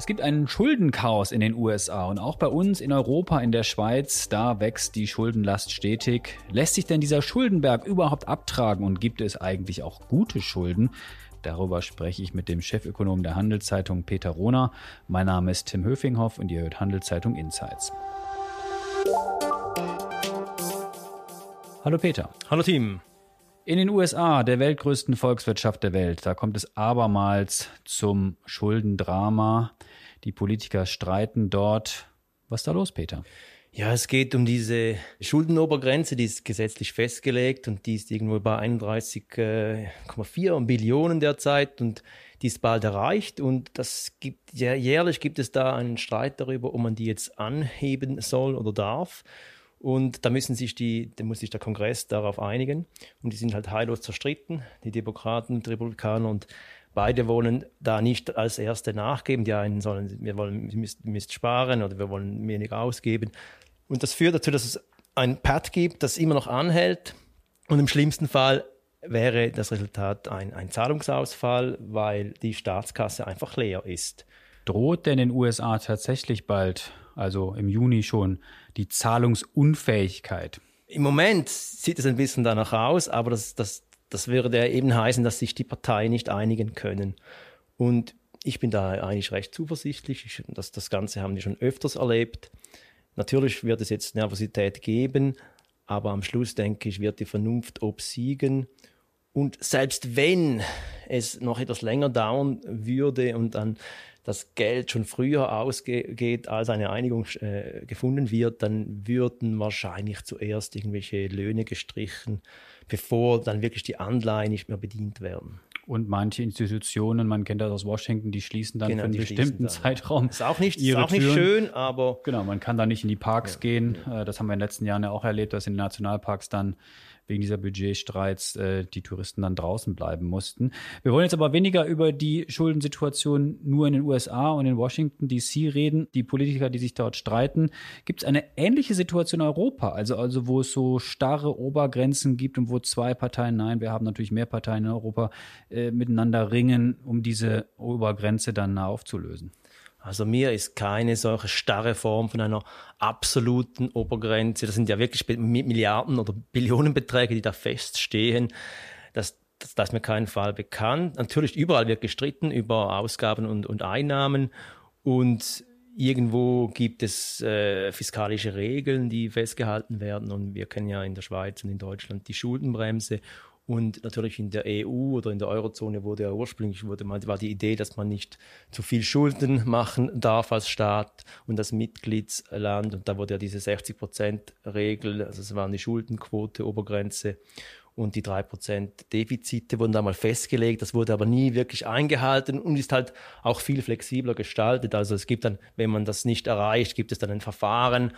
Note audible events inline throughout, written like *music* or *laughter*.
Es gibt einen Schuldenchaos in den USA und auch bei uns in Europa, in der Schweiz, da wächst die Schuldenlast stetig. Lässt sich denn dieser Schuldenberg überhaupt abtragen und gibt es eigentlich auch gute Schulden? Darüber spreche ich mit dem Chefökonom der Handelszeitung Peter Rohner. Mein Name ist Tim Höfinghoff und ihr hört Handelszeitung Insights. Hallo Peter. Hallo Team. In den USA, der weltgrößten Volkswirtschaft der Welt, da kommt es abermals zum Schuldendrama. Die Politiker streiten dort. Was ist da los, Peter? Ja, es geht um diese Schuldenobergrenze, die ist gesetzlich festgelegt und die ist irgendwo bei 31,4 Billionen derzeit und die ist bald erreicht und das gibt jährlich gibt es da einen Streit darüber, ob man die jetzt anheben soll oder darf. Und da müssen sich die, da muss sich der Kongress darauf einigen. Und die sind halt heillos zerstritten, die Demokraten und die Republikaner. Und beide wollen da nicht als Erste nachgeben. Die einen sollen, wir wollen, müsst, müsst sparen oder wir wollen weniger ausgeben. Und das führt dazu, dass es ein Pad gibt, das immer noch anhält. Und im schlimmsten Fall wäre das Resultat ein, ein Zahlungsausfall, weil die Staatskasse einfach leer ist. Droht denn in den USA tatsächlich bald, also im Juni schon, die Zahlungsunfähigkeit? Im Moment sieht es ein bisschen danach aus, aber das, das, das würde ja eben heißen, dass sich die Parteien nicht einigen können. Und ich bin da eigentlich recht zuversichtlich. Ich, das, das Ganze haben wir schon öfters erlebt. Natürlich wird es jetzt Nervosität geben, aber am Schluss denke ich, wird die Vernunft obsiegen. Und selbst wenn es noch etwas länger dauern würde und dann das Geld schon früher ausgeht, als eine Einigung äh, gefunden wird, dann würden wahrscheinlich zuerst irgendwelche Löhne gestrichen, bevor dann wirklich die Anleihen nicht mehr bedient werden. Und manche Institutionen, man kennt das aus Washington, die schließen dann genau, für einen bestimmten Zeitraum. Ist auch nicht, ihre ist auch nicht schön, aber. Genau, man kann da nicht in die Parks ja, gehen. Ja. Äh, das haben wir in den letzten Jahren ja auch erlebt, dass in den Nationalparks dann wegen dieser Budgetstreits äh, die Touristen dann draußen bleiben mussten. Wir wollen jetzt aber weniger über die Schuldensituation nur in den USA und in Washington DC reden. Die Politiker, die sich dort streiten. Gibt es eine ähnliche Situation in Europa? Also, also wo es so starre Obergrenzen gibt und wo zwei Parteien, nein, wir haben natürlich mehr Parteien in Europa, äh, miteinander ringen, um diese Obergrenze dann aufzulösen. Also mir ist keine solche starre Form von einer absoluten Obergrenze. Das sind ja wirklich Milliarden oder Billionenbeträge, die da feststehen. Das, das, das ist mir keinen Fall bekannt. Natürlich überall wird gestritten über Ausgaben und, und Einnahmen und irgendwo gibt es äh, fiskalische Regeln, die festgehalten werden und wir kennen ja in der Schweiz und in Deutschland die Schuldenbremse und natürlich in der EU oder in der Eurozone wurde ja ursprünglich wurde mal, war die Idee, dass man nicht zu viel Schulden *laughs* machen darf als Staat und als Mitgliedsland. Und da wurde ja diese 60-Prozent-Regel, also es war die Schuldenquote, Obergrenze und die 3% Defizite wurden da mal festgelegt. Das wurde aber nie wirklich eingehalten und ist halt auch viel flexibler gestaltet. Also es gibt dann, wenn man das nicht erreicht, gibt es dann ein Verfahren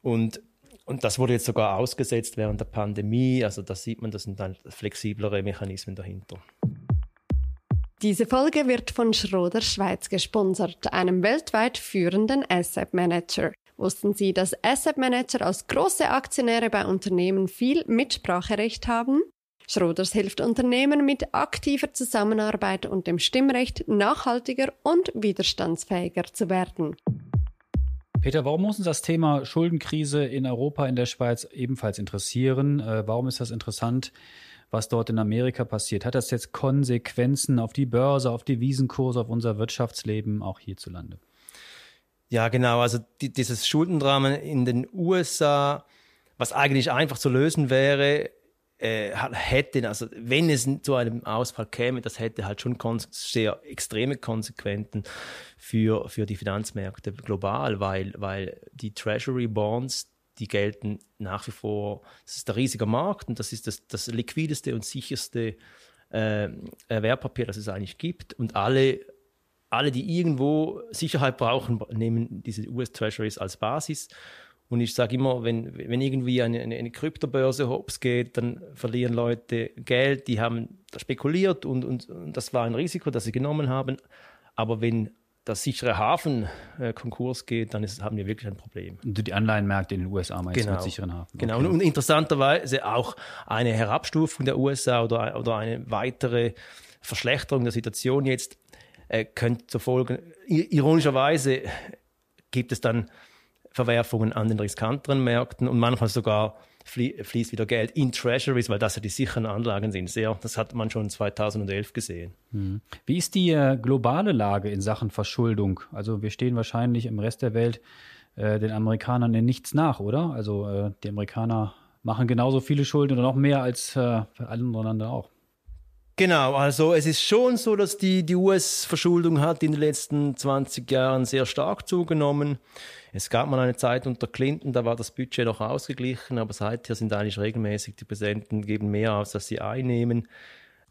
und und das wurde jetzt sogar ausgesetzt während der Pandemie. Also da sieht man, das sind dann flexiblere Mechanismen dahinter. Diese Folge wird von Schroder Schweiz gesponsert, einem weltweit führenden Asset Manager. Wussten Sie, dass Asset Manager als große Aktionäre bei Unternehmen viel Mitspracherecht haben? Schroders hilft Unternehmen mit aktiver Zusammenarbeit und dem Stimmrecht nachhaltiger und widerstandsfähiger zu werden. Peter, warum muss uns das Thema Schuldenkrise in Europa, in der Schweiz ebenfalls interessieren? Äh, warum ist das interessant, was dort in Amerika passiert? Hat das jetzt Konsequenzen auf die Börse, auf die Wiesenkurse, auf unser Wirtschaftsleben auch hierzulande? Ja, genau. Also die, dieses Schuldendrama in den USA, was eigentlich einfach zu lösen wäre, äh, hätte, also wenn es zu einem Ausfall käme, das hätte halt schon sehr extreme Konsequenzen für, für die Finanzmärkte global, weil, weil die Treasury Bonds, die gelten nach wie vor, das ist der riesige Markt und das ist das, das liquideste und sicherste äh, Wertpapier, das es eigentlich gibt und alle alle, die irgendwo Sicherheit brauchen, nehmen diese US Treasuries als Basis und ich sage immer, wenn, wenn irgendwie eine, eine, eine Kryptobörse hops geht, dann verlieren Leute Geld, die haben spekuliert und, und, und das war ein Risiko, das sie genommen haben. Aber wenn der sichere Hafen äh, Konkurs geht, dann ist, haben wir wirklich ein Problem. Und die Anleihenmärkte in den USA meinst genau. mit sicheren Hafen. Genau, okay. und, und, interessanterweise auch eine Herabstufung der USA oder, oder eine weitere Verschlechterung der Situation jetzt äh, könnte zur Folge, ironischerweise gibt es dann Verwerfungen an den riskanteren Märkten und manchmal sogar fließt wieder Geld in Treasuries, weil das ja die sicheren Anlagen sind. Sehr, das hat man schon 2011 gesehen. Hm. Wie ist die äh, globale Lage in Sachen Verschuldung? Also wir stehen wahrscheinlich im Rest der Welt äh, den Amerikanern in nichts nach, oder? Also äh, die Amerikaner machen genauso viele Schulden oder noch mehr als äh, alle anderen auch. Genau, also es ist schon so, dass die, die US-Verschuldung hat in den letzten 20 Jahren sehr stark zugenommen. Es gab mal eine Zeit unter Clinton, da war das Budget noch ausgeglichen, aber seither sind eigentlich regelmäßig die Präsidenten geben mehr aus, als sie einnehmen.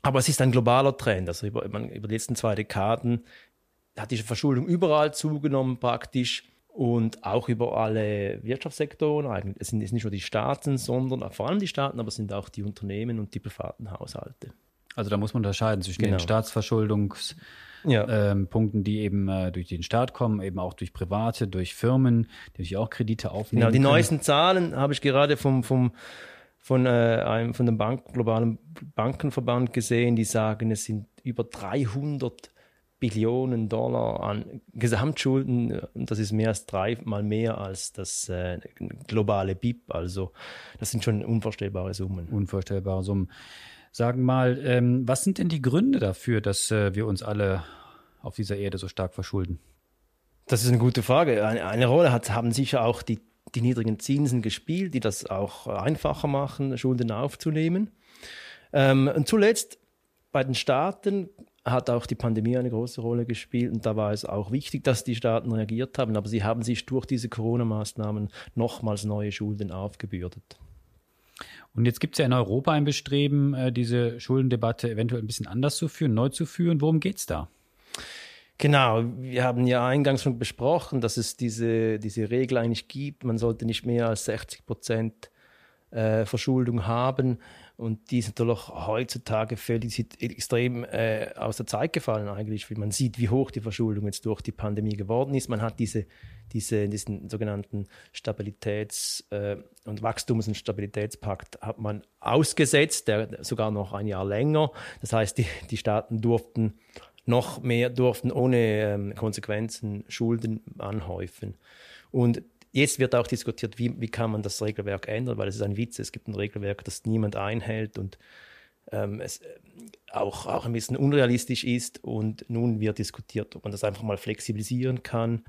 Aber es ist ein globaler Trend. Also über, über die letzten zwei Dekaden hat die Verschuldung überall zugenommen praktisch und auch über alle Wirtschaftssektoren. Es sind nicht nur die Staaten, sondern vor allem die Staaten, aber es sind auch die Unternehmen und die privaten Haushalte. Also da muss man unterscheiden zwischen genau. den Staatsverschuldungspunkten, ja. ähm, die eben äh, durch den Staat kommen, eben auch durch Private, durch Firmen, die natürlich auch Kredite aufnehmen. Genau, die können. neuesten Zahlen habe ich gerade vom, vom, von, äh, einem, von dem Bank, globalen Bankenverband gesehen, die sagen, es sind über 300 Billionen Dollar an Gesamtschulden. Das ist mehr als dreimal mehr als das äh, globale BIP. Also das sind schon unvorstellbare Summen. Unvorstellbare Summen. Sagen mal, ähm, was sind denn die Gründe dafür, dass äh, wir uns alle auf dieser Erde so stark verschulden? Das ist eine gute Frage. Eine, eine Rolle hat, haben sicher auch die, die niedrigen Zinsen gespielt, die das auch einfacher machen, Schulden aufzunehmen. Ähm, und zuletzt bei den Staaten hat auch die Pandemie eine große Rolle gespielt und da war es auch wichtig, dass die Staaten reagiert haben, aber sie haben sich durch diese Corona-Maßnahmen nochmals neue Schulden aufgebürdet. Und jetzt gibt es ja in Europa ein Bestreben, äh, diese Schuldendebatte eventuell ein bisschen anders zu führen, neu zu führen. Worum geht es da? Genau, wir haben ja eingangs schon besprochen, dass es diese, diese Regel eigentlich gibt. Man sollte nicht mehr als 60 Prozent äh, Verschuldung haben. Und die sind natürlich heutzutage völlig extrem äh, aus der Zeit gefallen eigentlich, wie man sieht, wie hoch die Verschuldung jetzt durch die Pandemie geworden ist. Man hat diese, diese diesen sogenannten Stabilitäts- äh, und Wachstums- und Stabilitätspakt hat man ausgesetzt, der sogar noch ein Jahr länger. Das heißt, die, die Staaten durften noch mehr, durften ohne ähm, Konsequenzen Schulden anhäufen. Und Jetzt wird auch diskutiert, wie, wie kann man das Regelwerk ändern, weil es ist ein Witz, es gibt ein Regelwerk, das niemand einhält und ähm, es äh, auch, auch ein bisschen unrealistisch ist. Und nun wird diskutiert, ob man das einfach mal flexibilisieren kann.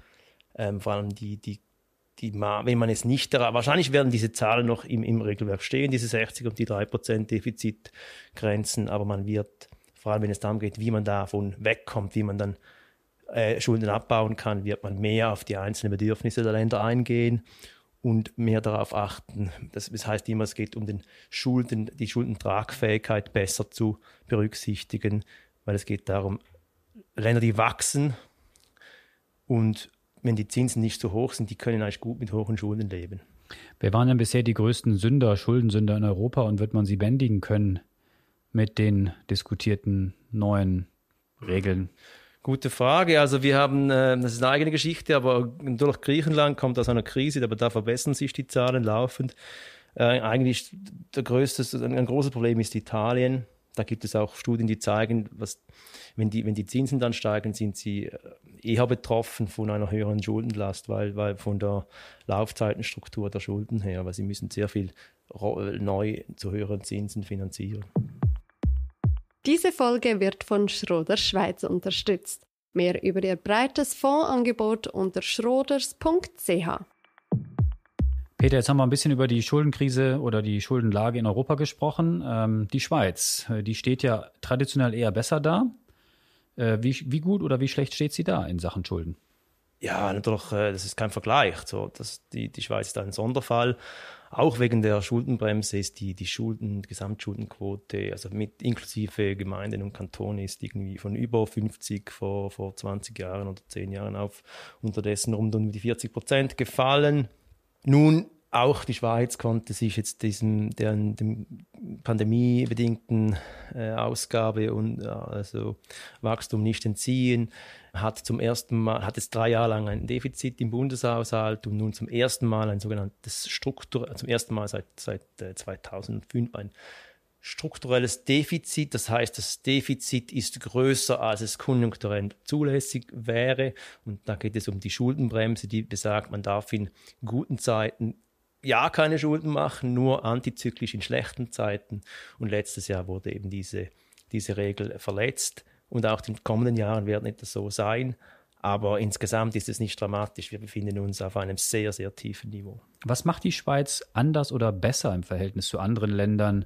Ähm, vor allem die, die, die, wenn man es nicht, wahrscheinlich werden diese Zahlen noch im, im Regelwerk stehen, diese 60 und die 3% Defizitgrenzen, aber man wird, vor allem wenn es darum geht, wie man davon wegkommt, wie man dann äh, Schulden abbauen kann, wird man mehr auf die einzelnen Bedürfnisse der Länder eingehen und mehr darauf achten. Das, das heißt immer, es geht um den Schulden, die Schuldentragfähigkeit besser zu berücksichtigen, weil es geht darum, Länder, die wachsen und wenn die Zinsen nicht so hoch sind, die können eigentlich gut mit hohen Schulden leben. Wer waren denn bisher die größten Sünder, Schuldensünder in Europa und wird man sie bändigen können mit den diskutierten neuen Regeln? Gute Frage. Also wir haben, äh, das ist eine eigene Geschichte, aber durch Griechenland kommt aus einer Krise, aber da verbessern sich die Zahlen laufend. Äh, eigentlich der größte, ein großes Problem ist Italien. Da gibt es auch Studien, die zeigen, was, wenn, die, wenn die Zinsen dann steigen, sind sie äh, eher betroffen von einer höheren Schuldenlast, weil, weil von der Laufzeitenstruktur der Schulden her, weil sie müssen sehr viel neu zu höheren Zinsen finanzieren. Diese Folge wird von Schroders Schweiz unterstützt. Mehr über ihr breites Fondsangebot unter schroders.ch. Peter, jetzt haben wir ein bisschen über die Schuldenkrise oder die Schuldenlage in Europa gesprochen. Ähm, die Schweiz, äh, die steht ja traditionell eher besser da. Äh, wie, wie gut oder wie schlecht steht sie da in Sachen Schulden? Ja, natürlich, äh, das ist kein Vergleich. So, das, die, die Schweiz ist ein Sonderfall. Auch wegen der Schuldenbremse ist die, die Schulden, Gesamtschuldenquote, also mit inklusive Gemeinden und Kantonen, ist irgendwie von über 50 vor, vor 20 Jahren oder 10 Jahren auf unterdessen rund um die 40 Prozent gefallen. Nun auch die Schweiz konnte sich jetzt diesem deren, dem pandemiebedingten äh, Ausgabe und äh, also Wachstum nicht entziehen, hat zum ersten Mal hat es drei Jahre lang ein Defizit im Bundeshaushalt und nun zum ersten Mal ein sogenanntes Struktur zum ersten Mal seit seit äh, 2005 ein strukturelles Defizit. Das heißt, das Defizit ist größer, als es konjunkturell zulässig wäre. Und da geht es um die Schuldenbremse, die besagt, man darf in guten Zeiten ja keine Schulden machen, nur antizyklisch in schlechten Zeiten. Und letztes Jahr wurde eben diese, diese Regel verletzt. Und auch in den kommenden Jahren wird nicht so sein. Aber insgesamt ist es nicht dramatisch. Wir befinden uns auf einem sehr, sehr tiefen Niveau. Was macht die Schweiz anders oder besser im Verhältnis zu anderen Ländern,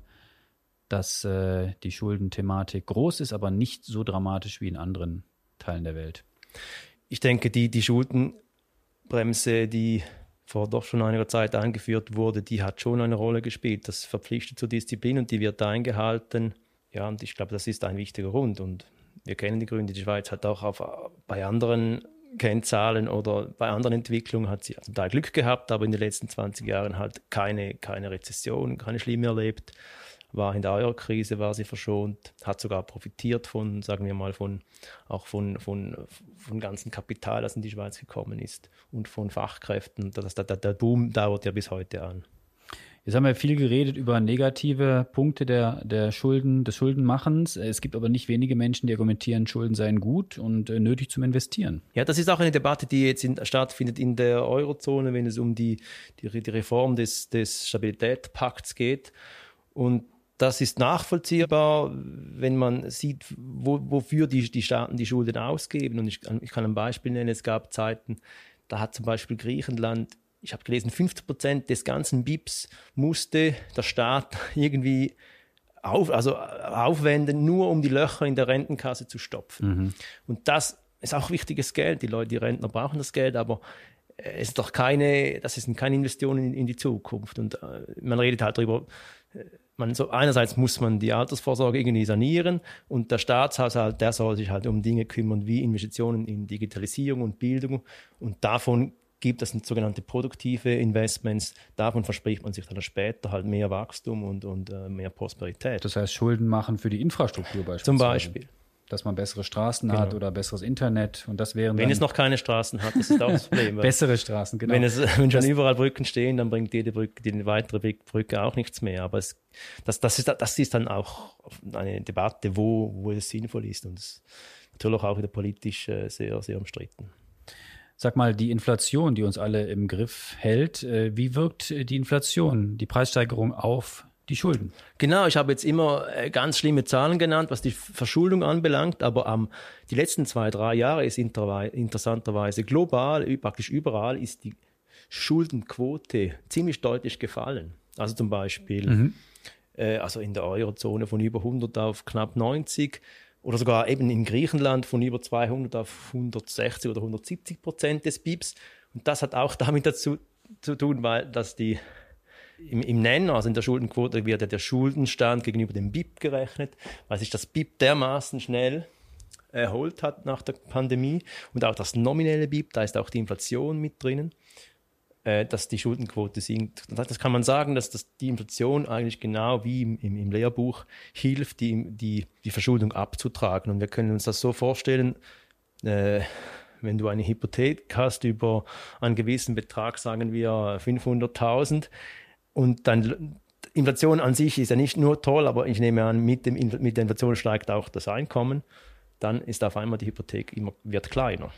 dass äh, die Schuldenthematik groß ist, aber nicht so dramatisch wie in anderen Teilen der Welt? Ich denke, die, die Schuldenbremse, die vor doch schon einiger Zeit eingeführt wurde, die hat schon eine Rolle gespielt. Das verpflichtet zur Disziplin und die wird eingehalten. Ja, und ich glaube, das ist ein wichtiger Grund. Und wir kennen die Gründe. Die Schweiz hat auch auf, bei anderen Kennzahlen oder bei anderen Entwicklungen hat sie zum Teil Glück gehabt, aber in den letzten 20 Jahren halt keine, keine Rezession, keine schlimme erlebt war in der Euro-Krise, war sie verschont, hat sogar profitiert von, sagen wir mal, von, auch von, von, von ganzem Kapital, das in die Schweiz gekommen ist und von Fachkräften. Das, der, der Boom dauert ja bis heute an. Jetzt haben wir viel geredet über negative Punkte der, der Schulden, des Schuldenmachens. Es gibt aber nicht wenige Menschen, die argumentieren, Schulden seien gut und äh, nötig zum Investieren. Ja, das ist auch eine Debatte, die jetzt in, stattfindet in der Eurozone, wenn es um die, die, die Reform des, des Stabilitätspakts geht. Und das ist nachvollziehbar, wenn man sieht, wo, wofür die, die Staaten die Schulden ausgeben. Und ich, ich, kann ein Beispiel nennen. Es gab Zeiten, da hat zum Beispiel Griechenland, ich habe gelesen, 50 Prozent des ganzen BIPs musste der Staat *laughs* irgendwie auf, also aufwenden, nur um die Löcher in der Rentenkasse zu stopfen. Mhm. Und das ist auch wichtiges Geld. Die Leute, die Rentner brauchen das Geld, aber es ist doch keine, das sind keine Investitionen in, in die Zukunft. Und äh, man redet halt darüber, man so, einerseits muss man die Altersvorsorge irgendwie sanieren und der Staatshaushalt, der soll sich halt um Dinge kümmern wie Investitionen in Digitalisierung und Bildung und davon gibt es sogenannte produktive Investments. Davon verspricht man sich dann später halt mehr Wachstum und, und äh, mehr Prosperität. Das heißt, Schulden machen für die Infrastruktur beispielsweise. Zum Beispiel dass man bessere Straßen genau. hat oder besseres Internet und das wären Wenn es noch keine Straßen hat, das ist auch das Problem. *laughs* bessere Straßen, genau. Wenn, es, wenn schon überall Brücken stehen, dann bringt jede Brücke, die weitere Brücke auch nichts mehr. Aber es, das, das, ist, das ist dann auch eine Debatte, wo, wo es sinnvoll ist und es ist natürlich auch wieder politisch äh, sehr, sehr umstritten. Sag mal, die Inflation, die uns alle im Griff hält, äh, wie wirkt die Inflation, die Preissteigerung auf die Schulden. Genau, ich habe jetzt immer äh, ganz schlimme Zahlen genannt, was die Verschuldung anbelangt, aber ähm, die letzten zwei, drei Jahre ist interessanterweise global, praktisch überall ist die Schuldenquote ziemlich deutlich gefallen. Also zum Beispiel mhm. äh, also in der Eurozone von über 100 auf knapp 90 oder sogar eben in Griechenland von über 200 auf 160 oder 170 Prozent des BIPs. Und das hat auch *laughs* damit dazu zu tun, weil dass die im, im Nenner, also in der Schuldenquote, wird ja der Schuldenstand gegenüber dem BIP gerechnet, weil sich das BIP dermaßen schnell erholt hat nach der Pandemie und auch das nominelle BIP, da ist auch die Inflation mit drinnen, äh, dass die Schuldenquote sinkt. Das kann man sagen, dass das, die Inflation eigentlich genau wie im, im, im Lehrbuch hilft, die, die, die Verschuldung abzutragen. Und wir können uns das so vorstellen, äh, wenn du eine Hypothek hast über einen gewissen Betrag, sagen wir 500.000, und dann Inflation an sich ist ja nicht nur toll, aber ich nehme an, mit, dem, mit der Inflation steigt auch das Einkommen. Dann ist auf einmal die Hypothek immer, wird kleiner.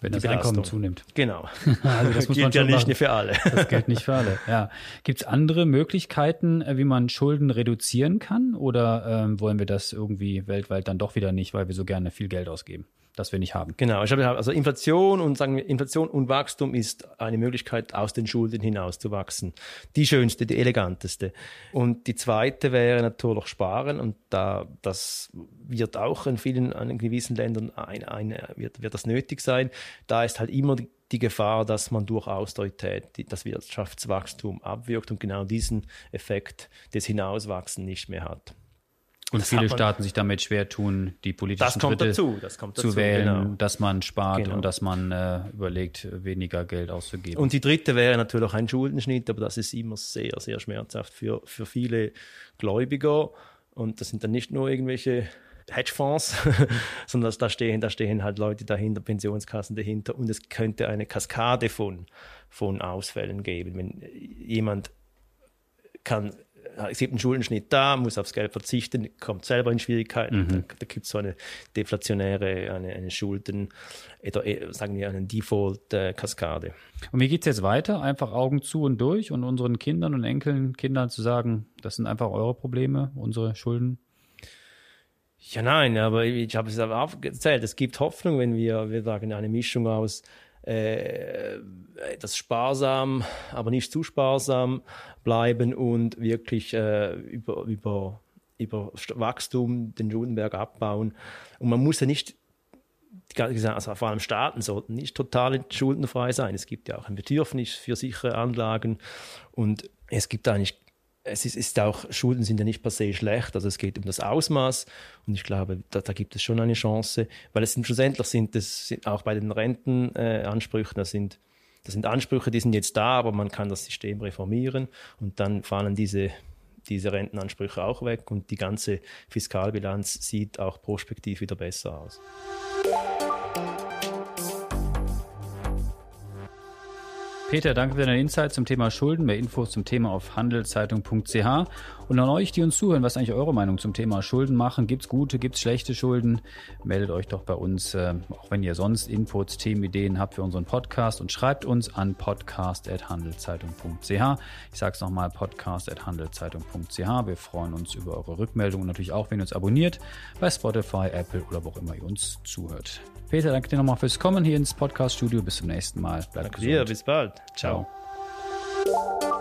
Wenn das Einkommen zunimmt. Genau. *laughs* also das gilt ja nicht für alle. Das gilt nicht für alle. Ja. Gibt es andere Möglichkeiten, äh, wie man Schulden reduzieren kann? Oder ähm, wollen wir das irgendwie weltweit dann doch wieder nicht, weil wir so gerne viel Geld ausgeben? Das wir nicht haben. Genau, ich habe also Inflation und sagen wir, Inflation und Wachstum ist eine Möglichkeit, aus den Schulden hinaus zu wachsen. Die schönste, die eleganteste. Und die zweite wäre natürlich Sparen und da das wird auch in vielen in gewissen Ländern ein, ein, wird, wird das nötig sein. Da ist halt immer die, die Gefahr, dass man durch Austerität das Wirtschaftswachstum abwirkt und genau diesen Effekt des Hinauswachsen nicht mehr hat. Und das viele Staaten sich damit schwer tun, die politischen Schritte dazu, dazu, zu wählen, genau. dass man spart genau. und dass man äh, überlegt, weniger Geld auszugeben. Und die dritte wäre natürlich ein Schuldenschnitt, aber das ist immer sehr, sehr schmerzhaft für, für viele Gläubiger. Und das sind dann nicht nur irgendwelche Hedgefonds, *laughs* sondern da stehen, da stehen halt Leute dahinter, Pensionskassen dahinter und es könnte eine Kaskade von, von Ausfällen geben. Wenn jemand kann es gibt einen Schuldenschnitt da, muss aufs Geld verzichten, kommt selber in Schwierigkeiten. Mhm. Da, da gibt es so eine deflationäre, eine, eine Schulden, oder äh, sagen wir, eine Default-Kaskade. Und wie geht es jetzt weiter? Einfach Augen zu und durch und unseren Kindern und Enkelkindern zu sagen, das sind einfach eure Probleme, unsere Schulden? Ja, nein, aber ich habe es aber aufgezählt. Es gibt Hoffnung, wenn wir, wir sagen, eine Mischung aus äh, das sparsam, aber nicht zu sparsam bleiben und wirklich äh, über, über, über Wachstum den Schuldenberg abbauen. Und man muss ja nicht also vor allem Staaten sollten nicht total schuldenfrei sein. Es gibt ja auch ein Bedürfnis für sichere Anlagen und es gibt eigentlich es ist, ist, auch, Schulden sind ja nicht per se schlecht, also es geht um das Ausmaß und ich glaube, da, da gibt es schon eine Chance, weil es sind schlussendlich sind es auch bei den Rentenansprüchen, äh, das sind, das sind Ansprüche, die sind jetzt da, aber man kann das System reformieren und dann fallen diese, diese Rentenansprüche auch weg und die ganze Fiskalbilanz sieht auch prospektiv wieder besser aus. Peter, danke für deine Insights zum Thema Schulden. Mehr Infos zum Thema auf handelszeitung.ch. Und an euch, die uns zuhören, was ist eigentlich eure Meinung zum Thema Schulden machen? Gibt es gute, gibt es schlechte Schulden? Meldet euch doch bei uns, äh, auch wenn ihr sonst Inputs, Themenideen habt für unseren Podcast und schreibt uns an podcast.handelszeitung.ch. Ich sage es nochmal, podcast.handelszeitung.ch. Wir freuen uns über eure Rückmeldung und natürlich auch, wenn ihr uns abonniert bei Spotify, Apple oder wo auch immer ihr uns zuhört. Peter, danke dir nochmal fürs Kommen hier ins Podcast-Studio. Bis zum nächsten Mal. Bleibt danke gesund. dir, bis bald. Ciao. Ciao.